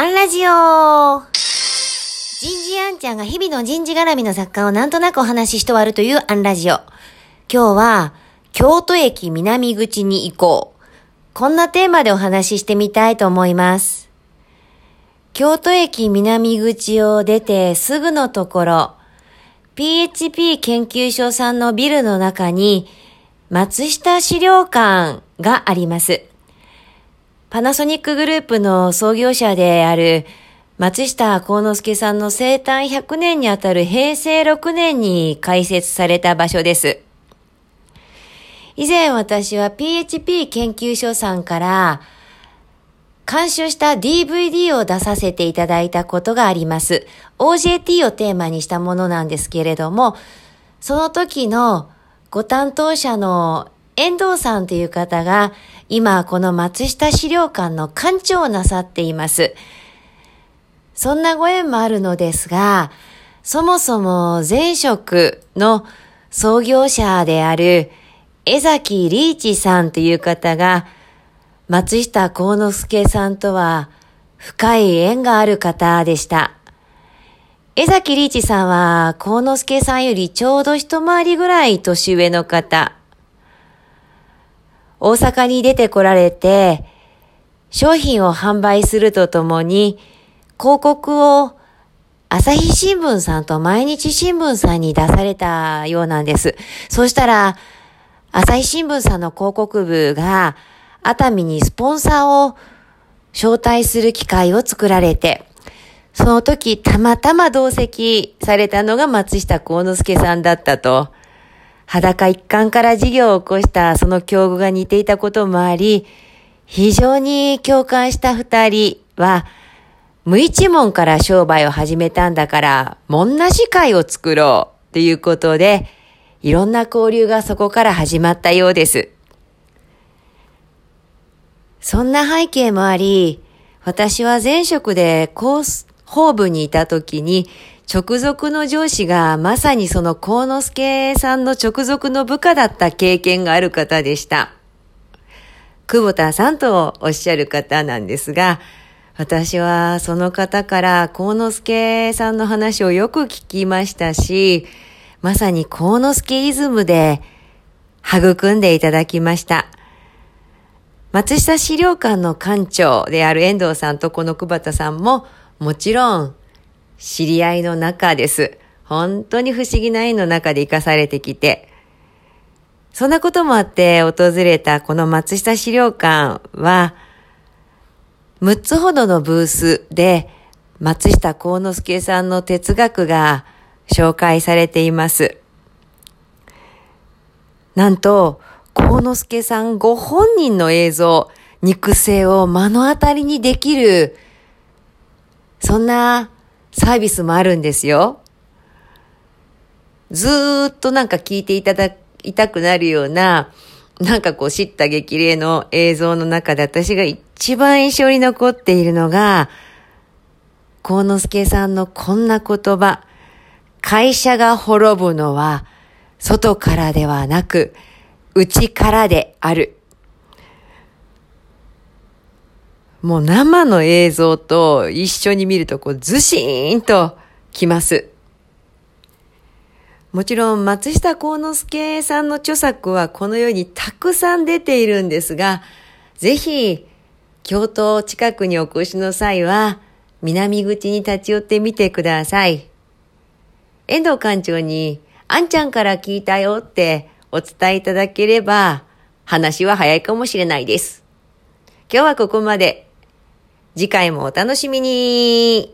アンラジオ人事アンちゃんが日々の人事絡みの作家をなんとなくお話しして終わるというアンラジオ。今日は、京都駅南口に行こう。こんなテーマでお話ししてみたいと思います。京都駅南口を出てすぐのところ、PHP 研究所さんのビルの中に、松下資料館があります。パナソニックグループの創業者である松下幸之助さんの生誕100年にあたる平成6年に開設された場所です。以前私は PHP 研究所さんから監修した DVD を出させていただいたことがあります。OJT をテーマにしたものなんですけれども、その時のご担当者の遠藤さんという方が、今この松下資料館の館長をなさっています。そんなご縁もあるのですが、そもそも前職の創業者である江崎リーチさんという方が、松下幸之助さんとは深い縁がある方でした。江崎リーチさんは幸之助さんよりちょうど一回りぐらい年上の方。大阪に出てこられて、商品を販売するとともに、広告を朝日新聞さんと毎日新聞さんに出されたようなんです。そうしたら、朝日新聞さんの広告部が熱海にスポンサーを招待する機会を作られて、その時たまたま同席されたのが松下幸之助さんだったと。裸一貫から事業を起こしたその境遇が似ていたこともあり、非常に共感した二人は、無一文から商売を始めたんだから、門なし会を作ろうということで、いろんな交流がそこから始まったようです。そんな背景もあり、私は前職で広報部にいた時に、直属の上司がまさにその幸之助さんの直属の部下だった経験がある方でした。久保田さんとおっしゃる方なんですが、私はその方から幸之助さんの話をよく聞きましたし、まさに幸之助イズムで育んでいただきました。松下資料館の館長である遠藤さんとこの久保田さんももちろん知り合いの中です。本当に不思議な縁の中で生かされてきて、そんなこともあって訪れたこの松下資料館は、6つほどのブースで松下幸之助さんの哲学が紹介されています。なんと、幸之助さんご本人の映像、肉声を目の当たりにできる、そんなサービスもあるんですよ。ずっとなんか聞いていただきたくなるような、なんかこう知った激励の映像の中で私が一番印象に残っているのが、幸之助さんのこんな言葉。会社が滅ぶのは外からではなく内からである。もう生の映像と一緒に見るとこうずしーんときます。もちろん松下幸之助さんの著作はこのようにたくさん出ているんですが、ぜひ京都近くにお越しの際は南口に立ち寄ってみてください。遠藤館長に、あんちゃんから聞いたよってお伝えいただければ話は早いかもしれないです。今日はここまで。次回もお楽しみに。